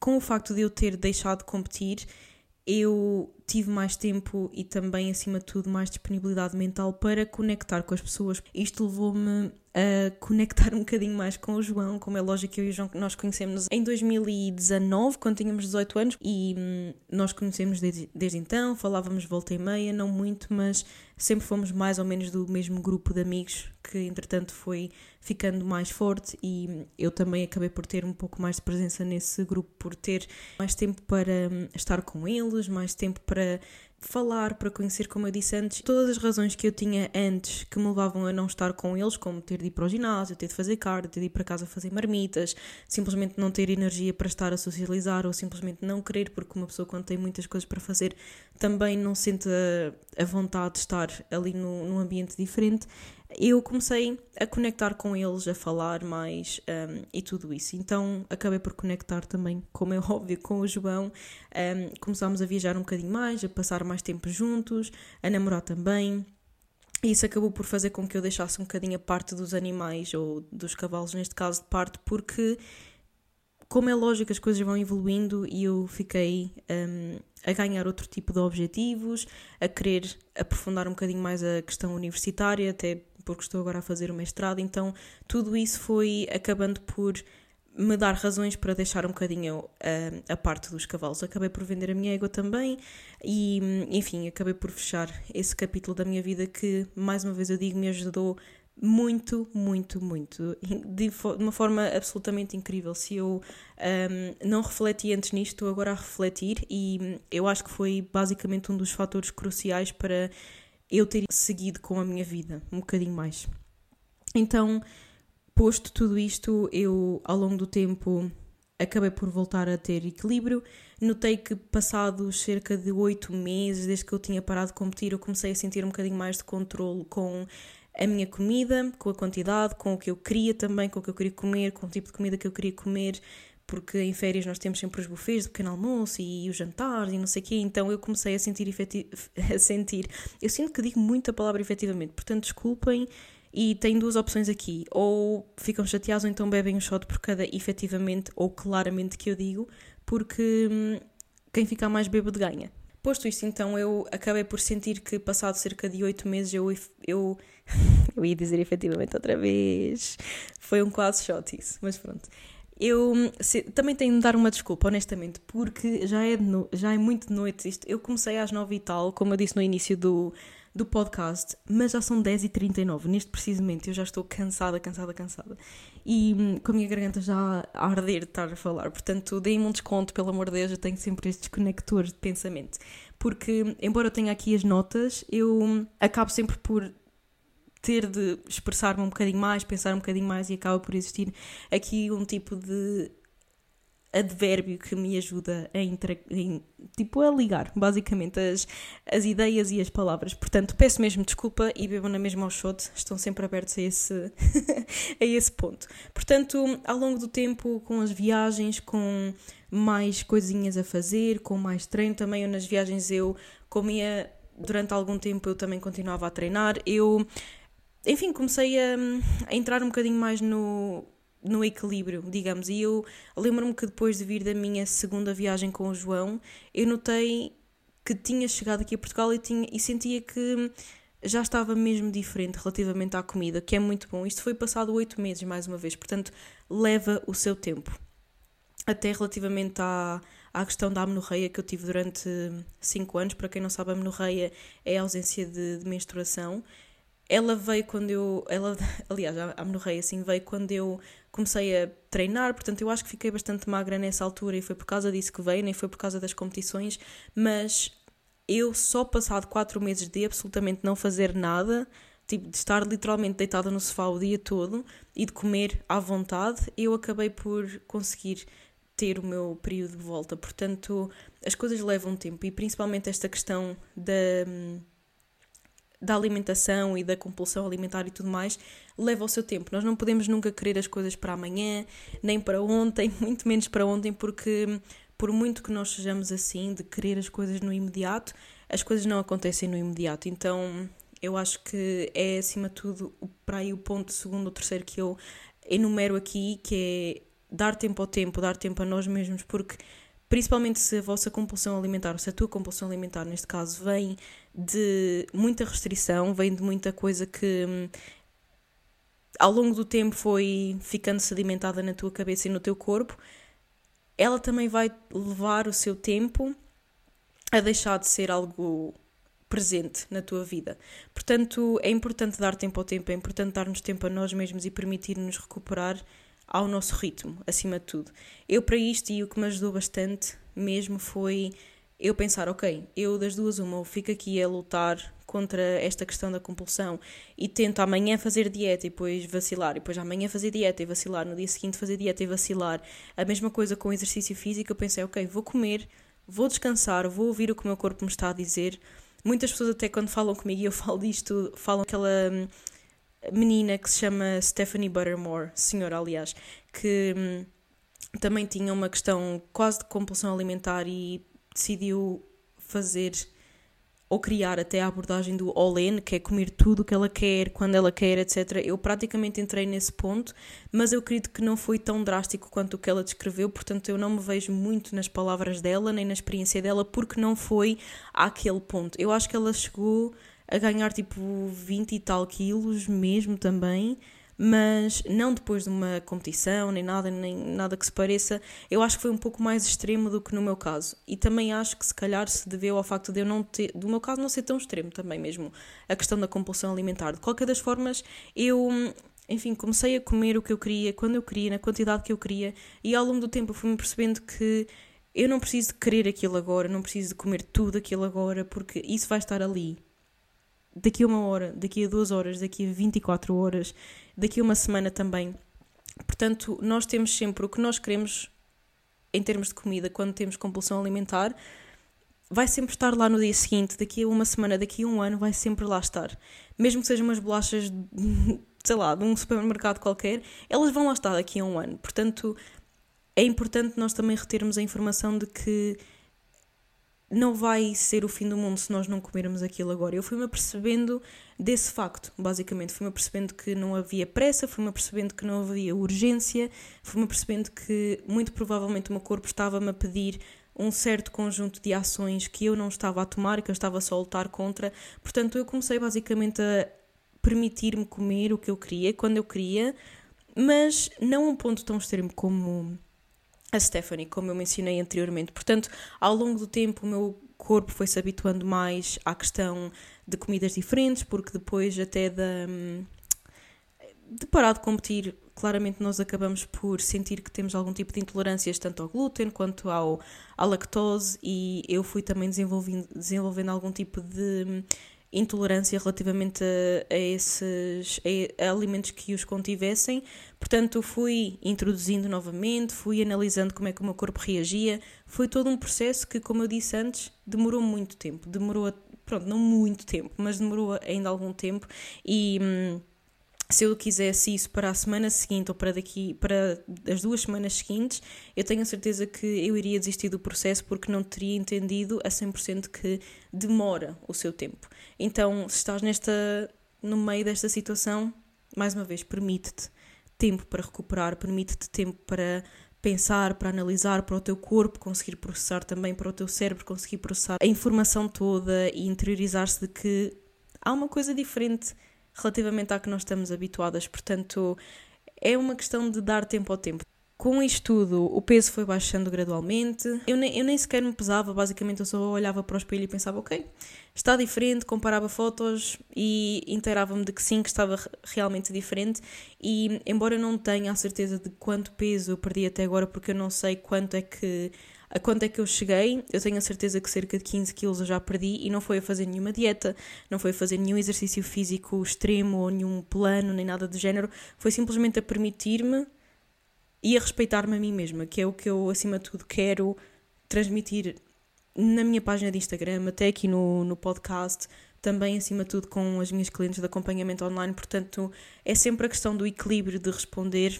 com o facto de eu ter deixado de competir, eu tive mais tempo e também, acima de tudo, mais disponibilidade mental para conectar com as pessoas. Isto levou-me a conectar (laughs) um bocadinho mais com o João, como é lógico que eu e o João nós conhecemos em 2019, quando tínhamos 18 anos, e hum, nós conhecemos desde, desde então, falávamos volta e meia, não muito, mas sempre fomos mais ou menos do mesmo grupo de amigos que entretanto foi ficando mais forte e eu também acabei por ter um pouco mais de presença nesse grupo por ter mais tempo para hum, estar com eles, mais tempo para falar, para conhecer, como eu disse antes, todas as razões que eu tinha antes que me levavam a não estar com eles, como ter de ir para o ginásio, ter de fazer cardio, ter de ir para casa fazer marmitas, simplesmente não ter energia para estar a socializar ou simplesmente não querer, porque uma pessoa quando tem muitas coisas para fazer também não sente a, a vontade de estar ali no, num ambiente diferente eu comecei a conectar com eles, a falar mais um, e tudo isso. Então acabei por conectar também, como é (laughs) óbvio, com o João. Um, começámos a viajar um bocadinho mais, a passar mais tempo juntos, a namorar também. E isso acabou por fazer com que eu deixasse um bocadinho a parte dos animais, ou dos cavalos, neste caso, de parte, porque, como é lógico, as coisas vão evoluindo e eu fiquei um, a ganhar outro tipo de objetivos, a querer aprofundar um bocadinho mais a questão universitária, até porque estou agora a fazer o mestrado, então tudo isso foi acabando por me dar razões para deixar um bocadinho uh, a parte dos cavalos. Acabei por vender a minha égua também e, enfim, acabei por fechar esse capítulo da minha vida que, mais uma vez eu digo, me ajudou muito, muito, muito, (laughs) de, uma forma absolutamente incrível. Se eu um, não refleti antes nisto, estou agora a refletir e eu acho que foi basicamente um dos fatores cruciais para eu ter seguido com a minha vida um bocadinho mais. Então, posto tudo isto, eu ao longo do tempo acabei por voltar a ter equilíbrio. Notei que passados cerca de oito meses, desde que eu tinha parado de competir, eu comecei a sentir um bocadinho mais de controle com a minha comida, com a quantidade, com o que eu queria também, com o que eu queria comer, com o tipo de comida que eu queria comer porque em férias nós temos sempre os buffets do pequeno almoço e, o jantar e não sei o quê, então eu comecei a sentir, (laughs) a sentir, eu sinto que digo muito a palavra efetivamente, portanto desculpem, e têm duas opções aqui. Ou ficam chateados ou então bebem um shot por cada efetivamente ou claramente que eu digo, porque hum, quem ficar mais bêbado ganha. Posto isto, então, eu acabei por sentir que, passado cerca de oito meses, eu, eu, (laughs) eu ia dizer efetivamente outra vez. Foi um quase shot isso, mas pronto. Eu se, também tenho de dar uma desculpa, honestamente, porque já é, no, já é muito de noite isto. Eu comecei às nove e tal, como eu disse no início do, do podcast, mas já são 10h39, neste precisamente eu já estou cansada, cansada, cansada. E hum, com a minha garganta já a arder de estar a falar, portanto deem-me um desconto, pelo amor de Deus, eu tenho sempre estes conectores de pensamento. Porque, embora eu tenha aqui as notas, eu hum, acabo sempre por ter de expressar-me um bocadinho mais, pensar um bocadinho mais e acaba por existir aqui um tipo de advérbio que me ajuda a, em, tipo, a ligar, basicamente, as, as ideias e as palavras. Portanto, peço mesmo desculpa e bebam na mesma ao shot, estão sempre abertos a esse, (laughs) a esse ponto. Portanto, ao longo do tempo, com as viagens, com mais coisinhas a fazer, com mais treino também, nas viagens eu comia, durante algum tempo eu também continuava a treinar, eu... Enfim, comecei a, a entrar um bocadinho mais no, no equilíbrio, digamos. E eu lembro-me que depois de vir da minha segunda viagem com o João, eu notei que tinha chegado aqui a Portugal e, tinha, e sentia que já estava mesmo diferente relativamente à comida, que é muito bom. Isto foi passado oito meses, mais uma vez, portanto, leva o seu tempo. Até relativamente à, à questão da amenorreia que eu tive durante cinco anos. Para quem não sabe, a amenorreia é a ausência de, de menstruação. Ela veio quando eu. Ela, (laughs) aliás, a amenorreia assim veio quando eu comecei a treinar, portanto eu acho que fiquei bastante magra nessa altura e foi por causa disso que veio, nem foi por causa das competições, mas eu só passado quatro meses de absolutamente não fazer nada, tipo de estar literalmente deitada no sofá o dia todo e de comer à vontade, eu acabei por conseguir ter o meu período de volta. Portanto, as coisas levam tempo e principalmente esta questão da da alimentação e da compulsão alimentar e tudo mais leva o seu tempo. Nós não podemos nunca querer as coisas para amanhã, nem para ontem, (laughs) muito menos para ontem, porque por muito que nós sejamos assim, de querer as coisas no imediato, as coisas não acontecem no imediato. Então eu acho que é acima de tudo para aí o ponto segundo ou terceiro que eu enumero aqui, que é dar tempo ao tempo, dar tempo a nós mesmos, porque principalmente se a vossa compulsão alimentar, ou se a tua compulsão alimentar, neste caso, vem de muita restrição, vem de muita coisa que hum, ao longo do tempo foi ficando sedimentada na tua cabeça e no teu corpo, ela também vai levar o seu tempo a deixar de ser algo presente na tua vida. Portanto, é importante dar tempo ao tempo, é importante dar-nos tempo a nós mesmos e permitir-nos recuperar ao nosso ritmo, acima de tudo. Eu, para isto, e o que me ajudou bastante mesmo foi eu pensar: ok, eu das duas, uma, eu fico aqui a lutar contra esta questão da compulsão e tento amanhã fazer dieta e depois vacilar, e depois amanhã fazer dieta e vacilar, no dia seguinte fazer dieta e vacilar. A mesma coisa com o exercício físico, eu pensei: ok, vou comer, vou descansar, vou ouvir o que o meu corpo me está a dizer. Muitas pessoas, até quando falam comigo e eu (laughs) falo disto, falam aquela hum, menina que se chama Stephanie Buttermore, senhora, aliás, que hum, também tinha uma questão quase de compulsão alimentar e decidiu fazer ou criar até a abordagem do all-in, que é comer tudo o que ela quer, quando ela quer, etc. Eu praticamente entrei nesse ponto, mas eu acredito que não foi tão drástico quanto o que ela descreveu, portanto eu não me vejo muito nas palavras dela, nem na experiência dela, porque não foi àquele ponto. Eu acho que ela chegou a ganhar tipo 20 e tal quilos mesmo também, mas não depois de uma competição, nem nada, nem nada que se pareça. Eu acho que foi um pouco mais extremo do que no meu caso. E também acho que se calhar se deveu ao facto de eu não ter, do meu caso não ser tão extremo também mesmo, a questão da compulsão alimentar. De qualquer das formas, eu enfim, comecei a comer o que eu queria, quando eu queria, na quantidade que eu queria, e ao longo do tempo fui-me percebendo que eu não preciso de querer aquilo agora, não preciso de comer tudo aquilo agora, porque isso vai estar ali daqui a uma hora, daqui a duas horas, daqui a 24 horas, daqui a uma semana também. Portanto, nós temos sempre o que nós queremos em termos de comida quando temos compulsão alimentar, vai sempre estar lá no dia seguinte, daqui a uma semana, daqui a um ano, vai sempre lá estar. Mesmo que sejam umas bolachas, (laughs) sei lá, de um supermercado qualquer, elas vão lá estar daqui a um ano. Portanto, é importante nós também retermos a informação de que não vai ser o fim do mundo se nós não comermos aquilo agora. Eu fui-me apercebendo desse facto, basicamente. Fui-me apercebendo que não havia pressa, fui-me apercebendo que não havia urgência, fui-me apercebendo que muito provavelmente o meu corpo estava-me a pedir um certo conjunto de ações que eu não estava a tomar, que eu estava só a lutar contra. Portanto, eu comecei basicamente a permitir-me comer o que eu queria, quando eu queria, mas não a um ponto tão extremo como a Stephanie, como eu mencionei anteriormente. Portanto, ao longo do tempo, o meu corpo foi se habituando mais à questão de comidas diferentes, porque depois até da, de parar de competir, claramente nós acabamos por sentir que temos algum tipo de intolerâncias tanto ao glúten quanto ao, à lactose e eu fui também desenvolvendo, desenvolvendo algum tipo de intolerância relativamente a, a esses a, a alimentos que os contivessem. Portanto, fui introduzindo novamente, fui analisando como é que o meu corpo reagia. Foi todo um processo que, como eu disse antes, demorou muito tempo. Demorou, pronto, não muito tempo, mas demorou ainda algum tempo e. Hum, se eu quisesse isso para a semana seguinte ou para daqui para as duas semanas seguintes, eu tenho a certeza que eu iria desistir do processo porque não teria entendido a 100% que demora o seu tempo. Então, se estás nesta no meio desta situação, mais uma vez, permite-te tempo para recuperar, permite-te tempo para pensar, para analisar, para o teu corpo conseguir processar também, para o teu cérebro conseguir processar a informação toda e interiorizar-se de que há uma coisa diferente relativamente à que nós estamos habituadas. Portanto, é uma questão de dar tempo ao tempo. Com isto tudo, o peso foi baixando gradualmente. Eu nem, eu nem sequer me pesava, basicamente eu só olhava para o espelho e pensava, ok, está diferente, comparava fotos e inteirava-me de que sim, que estava realmente diferente. E embora eu não tenha a certeza de quanto peso eu perdi até agora, porque eu não sei quanto é que a quanto é que eu cheguei, eu tenho a certeza que cerca de 15 quilos eu já perdi e não foi a fazer nenhuma dieta, não foi a fazer nenhum exercício físico extremo ou nenhum plano, nem nada do género, foi simplesmente a permitir-me e a respeitar-me a mim mesma, que é o que eu, acima de tudo, quero transmitir na minha página de Instagram, até aqui no, no podcast, também acima de tudo com as minhas clientes de acompanhamento online. Portanto, é sempre a questão do equilíbrio de responder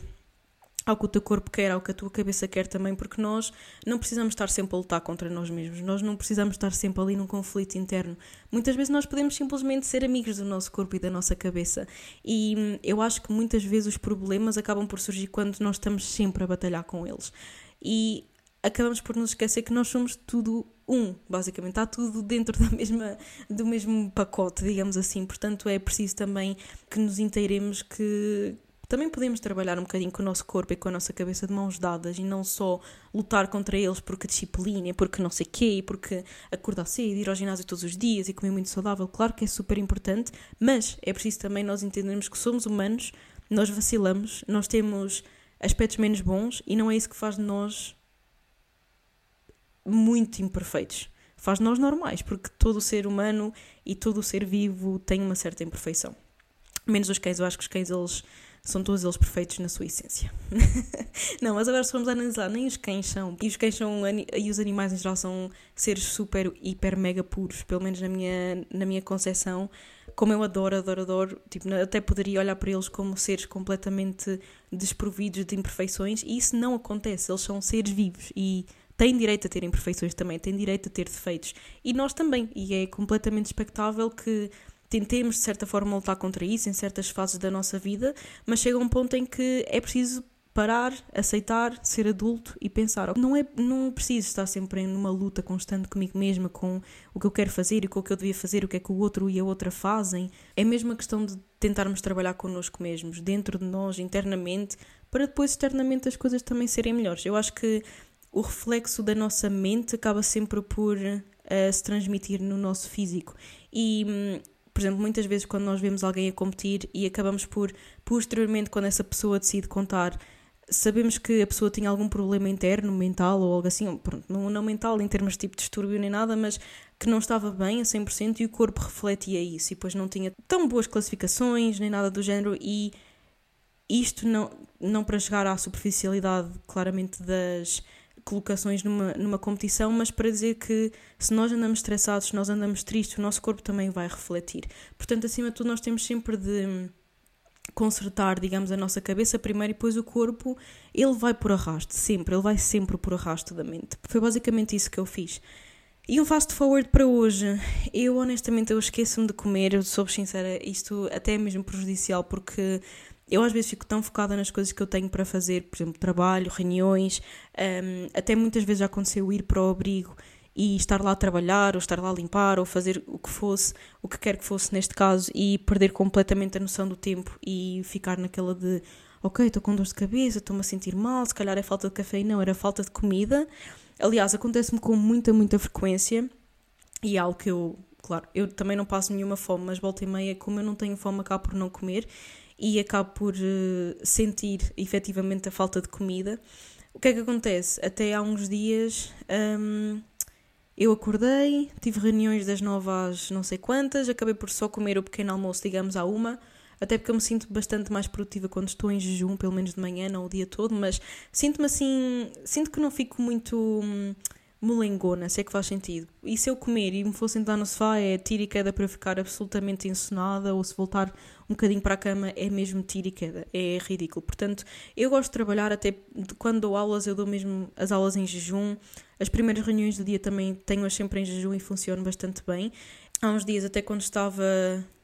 ao que o teu corpo quer, ao que a tua cabeça quer também, porque nós não precisamos estar sempre a lutar contra nós mesmos, nós não precisamos estar sempre ali num conflito interno. Muitas vezes nós podemos simplesmente ser amigos do nosso corpo e da nossa cabeça. E hum, eu acho que muitas vezes os problemas acabam por surgir quando nós estamos sempre a batalhar com eles. E acabamos por nos esquecer que nós somos tudo um, basicamente, está tudo dentro (laughs) da mesma, do mesmo pacote, digamos assim. Portanto, é preciso também que nos inteiremos que também podemos trabalhar um bocadinho com o nosso corpo e com a nossa cabeça de mãos dadas e não só lutar contra eles porque disciplina, porque não sei quê, porque acordar cedo, ir ao ginásio todos os dias e comer muito saudável. Claro que é super importante, mas é preciso também nós entendermos que somos humanos, nós vacilamos, nós temos aspectos menos bons e não é isso que faz de nós muito imperfeitos. Faz de nós normais, porque todo o ser humano e todo o ser vivo tem uma certa imperfeição. Menos os cães, eu acho que os cães eles são todos eles perfeitos na sua essência. (laughs) não, mas agora se formos analisar, nem os cães são. E os cães são, e os animais em geral são seres super, hiper, mega puros, pelo menos na minha, na minha concepção. Como eu adoro, adoro, adoro, tipo, até poderia olhar para eles como seres completamente desprovidos de imperfeições, e isso não acontece, eles são seres vivos e têm direito a ter imperfeições também, têm direito a ter defeitos. E nós também, e é completamente expectável que tentemos de certa forma lutar contra isso em certas fases da nossa vida, mas chega um ponto em que é preciso parar, aceitar, ser adulto e pensar. Não é, não preciso estar sempre numa luta constante comigo mesma com o que eu quero fazer e com o que eu devia fazer, o que é que o outro e a outra fazem. É mesmo a questão de tentarmos trabalhar connosco mesmos, dentro de nós, internamente, para depois externamente as coisas também serem melhores. Eu acho que o reflexo da nossa mente acaba sempre por uh, se transmitir no nosso físico. E hum, por exemplo, muitas vezes quando nós vemos alguém a competir e acabamos por, posteriormente, quando essa pessoa decide contar, sabemos que a pessoa tinha algum problema interno, mental ou algo assim, pronto, não, não mental em termos de tipo de distúrbio nem nada, mas que não estava bem a 100% e o corpo refletia isso e depois não tinha tão boas classificações nem nada do género e isto não, não para chegar à superficialidade claramente das colocações numa, numa competição, mas para dizer que se nós andamos estressados, se nós andamos tristes, o nosso corpo também vai refletir. Portanto, acima de tudo, nós temos sempre de consertar, digamos, a nossa cabeça primeiro e depois o corpo, ele vai por arrasto, sempre, ele vai sempre por arrasto da mente. Foi basicamente isso que eu fiz. E um fast forward para hoje. Eu honestamente eu esqueço-me de comer, eu sou sincera, isto até é mesmo prejudicial porque eu às vezes fico tão focada nas coisas que eu tenho para fazer, por exemplo, trabalho, reuniões, um, até muitas vezes já aconteceu ir para o abrigo e estar lá a trabalhar, ou estar lá a limpar, ou fazer o que fosse, o que quer que fosse neste caso, e perder completamente a noção do tempo e ficar naquela de ok, estou com dor de cabeça, estou-me a sentir mal, se calhar é falta de café, não, era falta de comida. Aliás, acontece-me com muita, muita frequência e é algo que eu, claro, eu também não passo nenhuma fome, mas volta e meia, como eu não tenho fome, acabo por não comer e acabo por uh, sentir efetivamente a falta de comida. O que é que acontece? Até há uns dias um, eu acordei, tive reuniões das nove às não sei quantas, acabei por só comer o pequeno almoço, digamos, à uma até porque eu me sinto bastante mais produtiva quando estou em jejum, pelo menos de manhã, não o dia todo, mas sinto-me assim, sinto que não fico muito hum, molengona, se é que faz sentido. E se eu comer e me for sentar no sofá é tiro e queda para eu ficar absolutamente ensonada, ou se voltar um bocadinho para a cama é mesmo tiro e queda, é ridículo. Portanto, eu gosto de trabalhar até quando dou aulas, eu dou mesmo as aulas em jejum. As primeiras reuniões do dia também tenho-as sempre em jejum e funcionam bastante bem. Há uns dias, até quando estava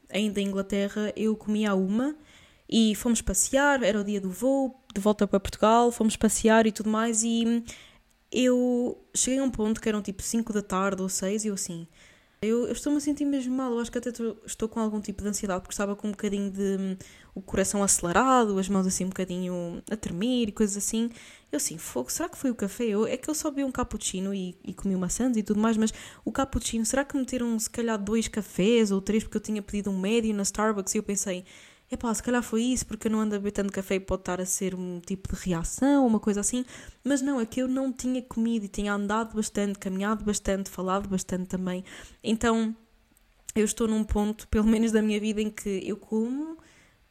ainda em Inglaterra, eu comia uma e fomos passear, era o dia do voo, de volta para Portugal, fomos passear e tudo mais e eu cheguei a um ponto que eram tipo 5 da tarde ou 6 e eu assim, eu, eu estou-me a sentir mesmo mal, eu acho que até estou com algum tipo de ansiedade, porque estava com um bocadinho de hum, o coração acelerado, as mãos assim um bocadinho a tremer e coisas assim. Eu assim, fogo, será que foi o café? Eu, é que eu só bebi um cappuccino e, e comi maçãs e tudo mais, mas o cappuccino, será que meteram se calhar dois cafés ou três, porque eu tinha pedido um médio na Starbucks e eu pensei, epá, se calhar foi isso, porque eu não ando a beber tanto café e pode estar a ser um tipo de reação, uma coisa assim. Mas não, é que eu não tinha comido e tinha andado bastante, caminhado bastante, falado bastante também. Então eu estou num ponto, (laughs) pelo menos da minha vida, em que eu como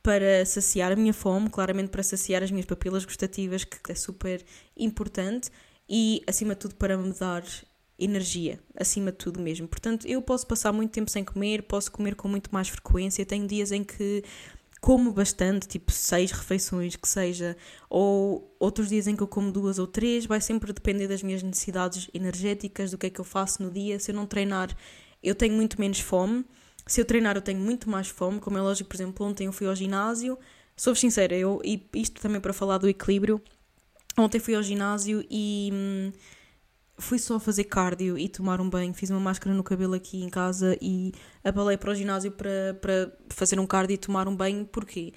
para saciar a minha fome, claramente para saciar as minhas papilas gustativas, que é super importante, e acima de tudo para me dar energia, acima de tudo mesmo. Portanto, eu posso passar muito tempo sem comer, posso comer com muito mais frequência. Tenho dias em que como bastante, tipo seis refeições que seja, ou outros dias em que eu como duas ou três, vai sempre depender das minhas necessidades energéticas, do que é que eu faço no dia. Se eu não treinar, eu tenho muito menos fome. Se eu treinar, eu tenho muito mais fome. Como é lógico, por exemplo, ontem eu fui ao ginásio. Sou sincera, eu, e isto também para falar do equilíbrio. Ontem fui ao ginásio e. Hum, fui só fazer cardio e tomar um banho, fiz uma máscara no cabelo aqui em casa e abalei para o ginásio para, para fazer um cardio e tomar um banho, porquê?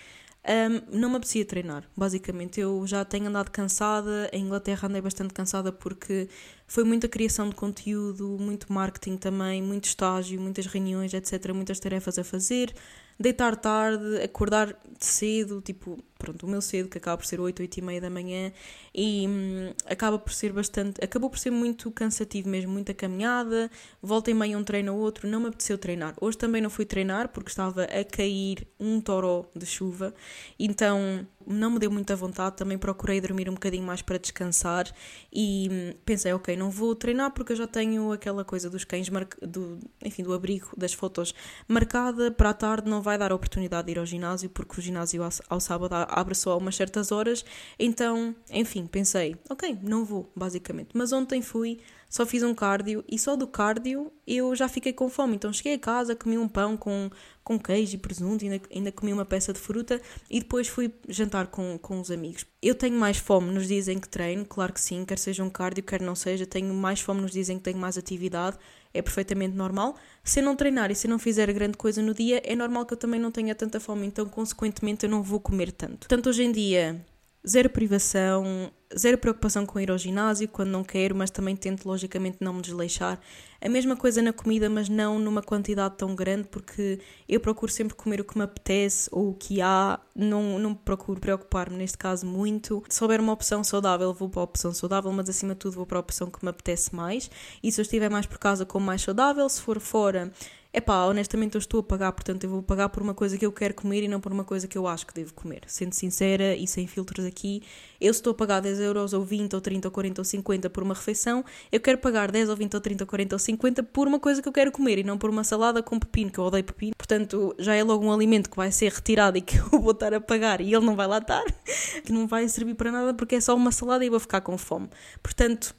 Um, não me apetecia treinar, basicamente. Eu já tenho andado cansada, em Inglaterra andei bastante cansada porque foi muita criação de conteúdo, muito marketing também, muito estágio, muitas reuniões, etc. Muitas tarefas a fazer deitar tarde, acordar cedo, tipo, pronto, o meu cedo, que acaba por ser 8, 8 e meia da manhã, e hum, acaba por ser bastante, acabou por ser muito cansativo mesmo, muita caminhada, volta e meia um treino ou outro, não me apeteceu treinar. Hoje também não fui treinar porque estava a cair um toró de chuva, então não me deu muita vontade, também procurei dormir um bocadinho mais para descansar e hum, pensei, ok, não vou treinar porque eu já tenho aquela coisa dos cães, do, enfim, do abrigo das fotos marcada para a tarde, não vai dar a oportunidade de ir ao ginásio porque o ginásio ao sábado abre só a umas certas horas, então, enfim, pensei, ok, não vou, basicamente. Mas ontem fui, só fiz um cardio e só do cardio eu já fiquei com fome. Então cheguei a casa, comi um pão com, com queijo e presunto, ainda, ainda comi uma peça de fruta e depois fui jantar com, com os amigos. Eu tenho mais fome nos dias em que treino, claro que sim, quer seja um cardio, quer não seja, tenho mais fome nos dias em que tenho mais atividade, é perfeitamente normal. Se eu não treinar e se eu não fizer grande coisa no dia, é normal que eu também não tenha tanta fome, então consequentemente eu não vou comer tanto. Portanto, hoje em dia zero privação, zero preocupação com ir ao ginásio quando não quero, mas também tento logicamente não me desleixar. A mesma coisa na comida, mas não numa quantidade tão grande, porque eu procuro sempre comer o que me apetece ou o que há, não, não procuro preocupar-me neste caso muito. Se houver uma opção saudável, vou para a opção saudável, mas acima de tudo vou para a opção que me apetece mais. E se eu estiver mais por casa, como mais saudável, se for fora, é pá, honestamente eu estou a pagar, portanto eu vou pagar por uma coisa que eu quero comer e não por uma coisa que eu acho que devo comer. Sendo sincera e sem filtros aqui, eu estou a pagar 10 euros ou 20 ou 30 ou 40 ou 50 por uma refeição, eu quero pagar 10 ou 20 ou 30 ou 40 ou 50 por uma coisa que eu quero comer e não por uma salada com pepino, que eu odeio pepino. Portanto, já é logo um alimento que vai ser retirado e que eu vou estar a pagar e ele não vai lá estar, (laughs) que não vai servir para nada porque é só uma salada e eu vou ficar com fome. Portanto,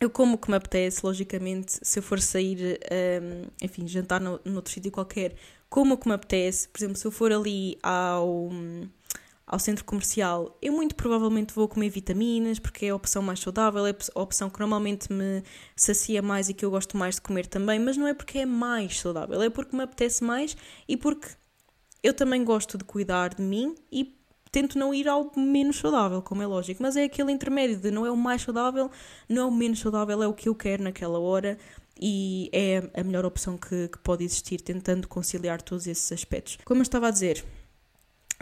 eu como o que me apetece, logicamente, se eu for sair, um, enfim, jantar no, noutro sítio qualquer, como o que me apetece, por exemplo, se eu for ali ao, ao centro comercial, eu muito provavelmente vou comer vitaminas, porque é a opção mais saudável, é a opção que normalmente me sacia mais e que eu gosto mais de comer também, mas não é porque é mais saudável, é porque me apetece mais e porque eu também gosto de cuidar de mim e tento não ir ao menos saudável, como é lógico, mas é aquele intermédio de não é o mais saudável, não é o menos saudável, é o que eu quero naquela hora e é a melhor opção que, que pode existir, tentando conciliar todos esses aspectos. Como eu estava a dizer,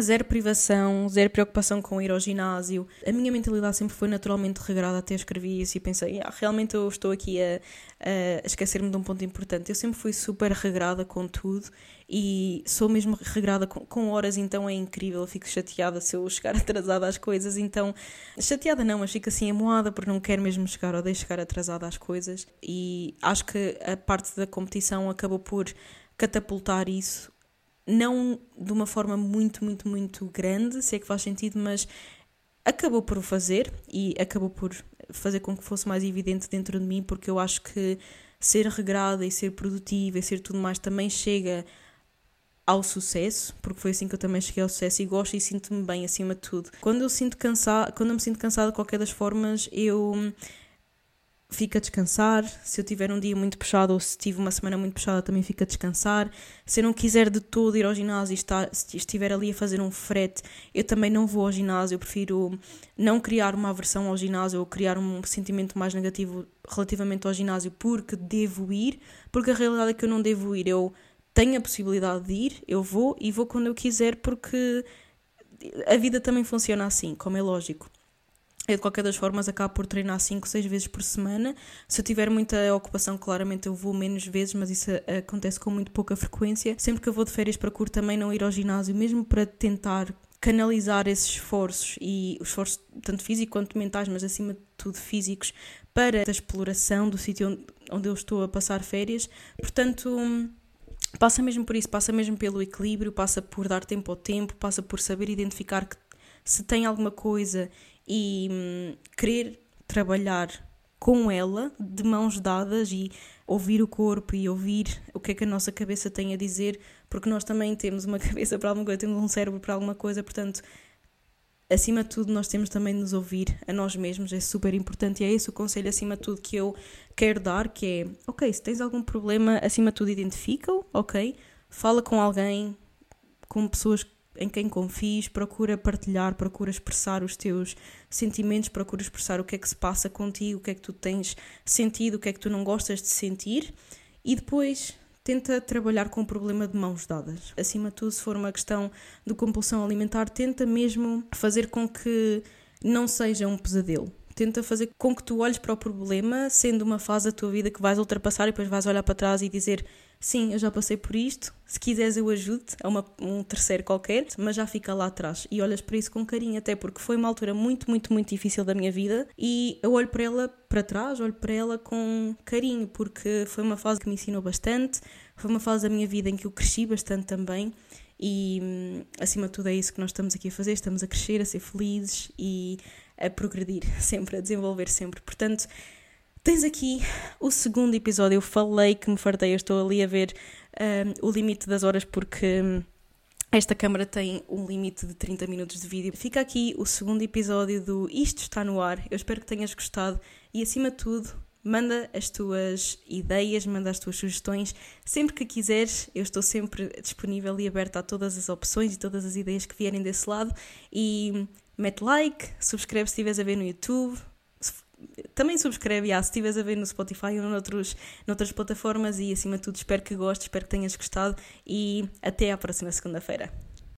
zero privação, zero preocupação com ir ao ginásio. A minha mentalidade sempre foi naturalmente regrada, até escrevi isso e pensei, ah, realmente eu estou aqui a, a esquecer-me de um ponto importante. Eu sempre fui super regrada com tudo e sou mesmo regrada com, com, horas, então é incrível. Eu fico chateada se eu chegar (laughs) atrasada às coisas, então chateada não, mas fico assim amoada porque não quero mesmo chegar ou deixo chegar atrasada às coisas. E acho que a parte da competição acabou por catapultar isso não de uma forma muito, muito, muito grande, sei que faz sentido, mas acabou por o fazer e acabou por fazer com que fosse mais evidente dentro de mim, porque eu acho que ser regrada e ser produtiva e ser tudo mais também chega ao sucesso, porque foi assim que eu também cheguei ao sucesso e gosto e sinto-me bem acima de tudo. Quando eu sinto cansada, quando eu me sinto cansada de qualquer das formas, eu fica a descansar. Se eu tiver um dia muito puxado ou se tive uma semana muito puxada, também fica a descansar. Se eu não quiser de todo ir ao ginásio e estar, se estiver ali a fazer um frete, eu também não vou ao ginásio. Eu prefiro não criar uma aversão ao ginásio ou criar um sentimento mais negativo relativamente ao ginásio porque devo ir, porque a realidade é que eu não devo ir. Eu tenho a possibilidade de ir, eu vou e vou quando eu quiser porque a vida também funciona assim, como é lógico. Eu, de qualquer das formas, acabo por treinar 5, 6 vezes por semana. Se eu tiver muita ocupação, claramente eu vou menos vezes, mas isso acontece com muito pouca frequência. Sempre que eu vou de férias, procuro também não ir ao ginásio, mesmo para tentar canalizar esses esforços e os esforços tanto físicos quanto mentais, mas acima de tudo físicos, para a exploração do sítio onde, eu estou a passar férias. Portanto, passa mesmo por isso, passa mesmo pelo equilíbrio, passa por dar tempo ao tempo, passa por saber identificar que se tem alguma coisa e hum, querer trabalhar com ela de mãos dadas e ouvir o corpo e ouvir o que é que a nossa cabeça tem a dizer, porque nós também temos uma (laughs) cabeça para alguma coisa, temos um cérebro para alguma coisa, portanto, acima de tudo, nós temos também de nos ouvir a nós mesmos, é super importante e é esse o conselho, acima de tudo, que eu quero dar, que é, ok, se tens algum problema, acima de tudo, identifica-o, ok, fala com alguém, com pessoas que em quem confies, procura partilhar, procura expressar os teus sentimentos, procura expressar o que é que se passa contigo, o que é que tu tens sentido, o que é que tu não gostas de sentir e depois tenta trabalhar com o problema de mãos dadas. Acima de tudo, se for uma questão de compulsão alimentar, tenta mesmo fazer com que não seja um pesadelo. Tenta fazer com que tu olhes para o problema sendo uma fase da tua vida que vais ultrapassar e depois vais olhar para trás e dizer sim, eu já passei por isto, se quiseres eu ajudo-te, a uma, um terceiro qualquer, mas já fica lá atrás. E olhas para isso com carinho, até porque foi uma altura muito, muito, muito difícil da minha vida e eu olho para ela para trás, olho para ela com carinho, porque foi uma fase que me ensinou bastante, foi uma fase da minha vida em que eu cresci bastante também. E hum, acima de tudo é isso que nós estamos aqui a fazer, estamos a crescer, a ser felizes e a progredir (laughs) sempre, a desenvolver sempre. Portanto, Tens aqui o segundo episódio. Eu falei que me fartei, eu estou ali a ver um, o limite das horas porque hum, esta câmara tem um limite de 30 minutos de vídeo. Fica aqui o segundo episódio do Isto está no ar. Eu espero que tenhas gostado e, acima de tudo, manda as tuas ideias, manda as tuas sugestões. Sempre que quiseres, eu estou sempre disponível e aberta a todas as opções e todas as ideias que vierem desse lado. E hum, mete like, subscreve se estiveres a ver no YouTube também subscreve, ah, se estiveres a ver no Spotify ou noutros, noutras plataformas e acima de tudo espero que gostes, espero que tenhas gostado e até à próxima segunda-feira.